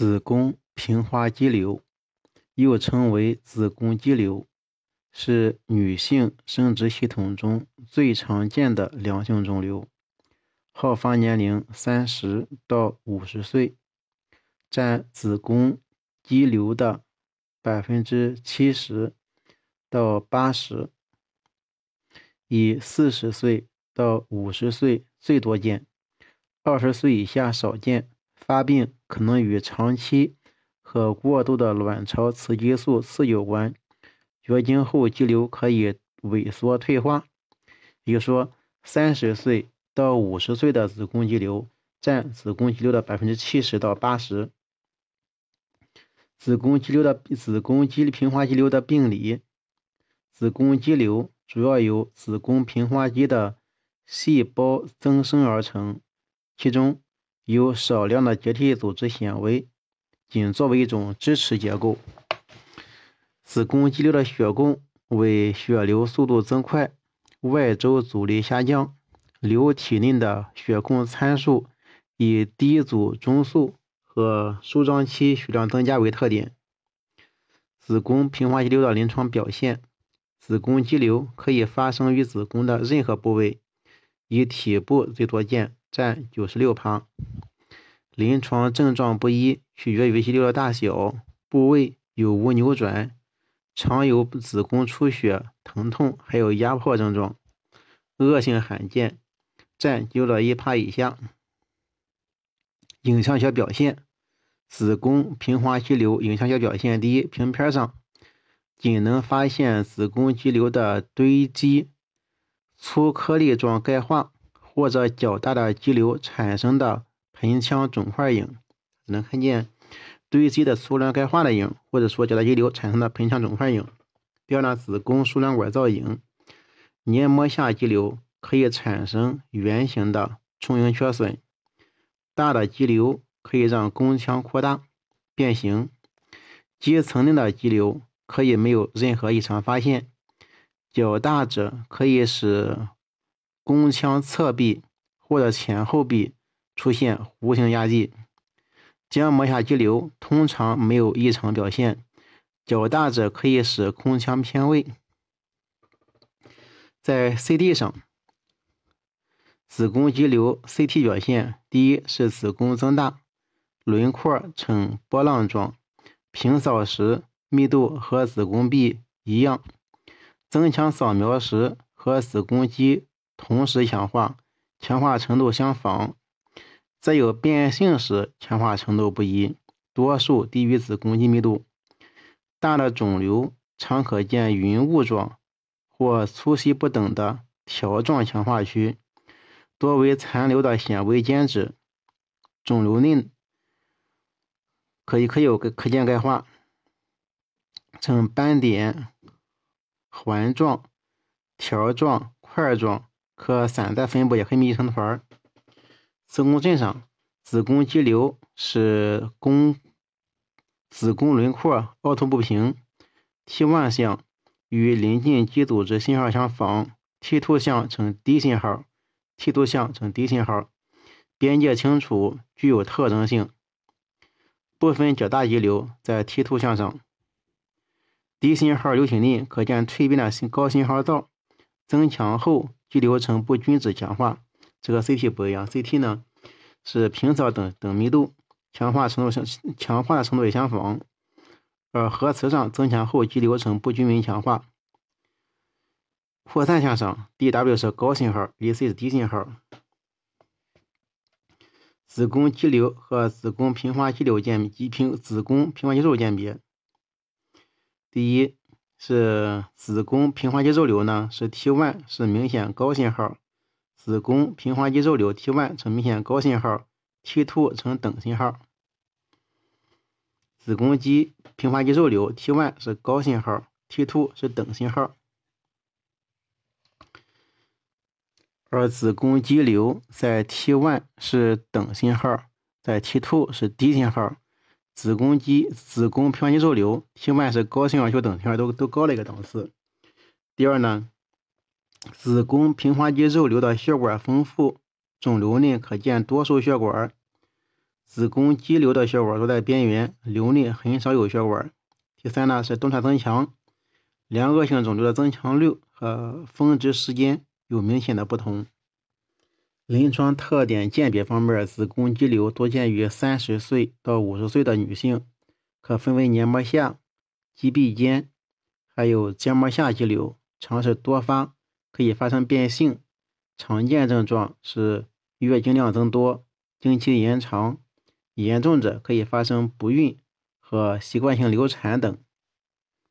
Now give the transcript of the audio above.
子宫平滑肌瘤，又称为子宫肌瘤，是女性生殖系统中最常见的良性肿瘤，好发年龄三十到五十岁，占子宫肌瘤的百分之七十到八十，以四十岁到五十岁最多见，二十岁以下少见。发病可能与长期和过度的卵巢雌激素刺激有关。绝经后肌瘤可以萎缩退化，比如说三十岁到五十岁的子宫肌瘤占子宫肌瘤的百分之七十到八十。子宫肌瘤的子宫肌平滑肌瘤的病理，子宫肌瘤主要由子宫平滑肌的细胞增生而成，其中。有少量的结缔组织纤维，仅作为一种支持结构。子宫肌瘤的血供为血流速度增快，外周阻力下降，瘤体内的血供参数以低组中速和舒张期血量增加为特点。子宫平滑肌瘤的临床表现，子宫肌瘤可以发生于子宫的任何部位，以体部最多见。占九十六趴，临床症状不一，取决于肌瘤的大小、部位有无扭转，常有子宫出血、疼痛，还有压迫症状，恶性罕见，占肌瘤的一趴以下。影像学表现，子宫平滑肌瘤影像学表现：第一，平片上仅能发现子宫肌瘤的堆积、粗颗粒状钙化。或者较大的肌瘤产生的盆腔肿块影，能看见堆积的粗卵钙化的影，或者说较大肌瘤产生的盆腔肿块影。第二呢，子宫输卵管造影，黏膜下肌瘤可以产生圆形的充盈缺损，大的肌瘤可以让宫腔扩大变形，肌层内的肌瘤可以没有任何异常发现，较大者可以使。宫腔侧壁或者前后壁出现弧形压迹，浆膜下肌瘤通常没有异常表现，较大者可以使宫腔偏位。在 CT 上，子宫肌瘤 CT 表现：第一是子宫增大，轮廓呈波浪状，平扫时密度和子宫壁一样，增强扫描时和子宫肌。同时强化，强化程度相仿，则有变性时强化程度不一，多数低于子宫肌密度。大的肿瘤常可见云雾状或粗细不等的条状强化区，多为残留的纤维间质。肿瘤内可以可有可见钙化，呈斑点、环状、条状、块状。可散在分布，也可以密成团。子宫镜上，子宫肌瘤是宫子宫轮廓凹凸不平，T1 项与邻近肌组织信号相仿，T2 项呈低信号，T2 项呈低信号，边界清楚，具有特征性。部分较大肌瘤在 T2 项上，低信号瘤体内可见蜕变的高信号灶，增强后。肌瘤呈不均质强化，这个 CT 不一样，CT 呢是平扫等等密度，强化程度相强化的程度也相仿，而核磁上增强后肌瘤呈不均匀强化。扩散向上，DW 是高信号，EC 是低信号。子宫肌瘤和子宫平滑肌瘤鉴别，平子宫平滑肌肉鉴别，第一。是子宫平滑肌肉瘤呢，是 T1 是明显高信号，子宫平滑肌肉瘤 T1 呈明显高信号，T2 呈等信号。子宫肌平滑肌肉瘤 T1 是高信号，T2 是等信号。而子宫肌瘤在 T1 是等信号，在 T2 是低信号。子宫肌、子宫平滑肌肉瘤，T1 是高信号就等信号都都高了一个档次。第二呢，子宫平滑肌肉瘤的血管丰富，肿瘤内可见多数血管。子宫肌瘤的血管都在边缘，瘤内很少有血管。第三呢是动态增强，良恶性肿瘤的增强率和峰值时间有明显的不同。临床特点鉴别方面，子宫肌瘤多见于三十岁到五十岁的女性，可分为黏膜下、肌壁间，还有结膜下肌瘤，常是多发，可以发生变性。常见症状是月经量增多、经期延长。严重者可以发生不孕和习惯性流产等。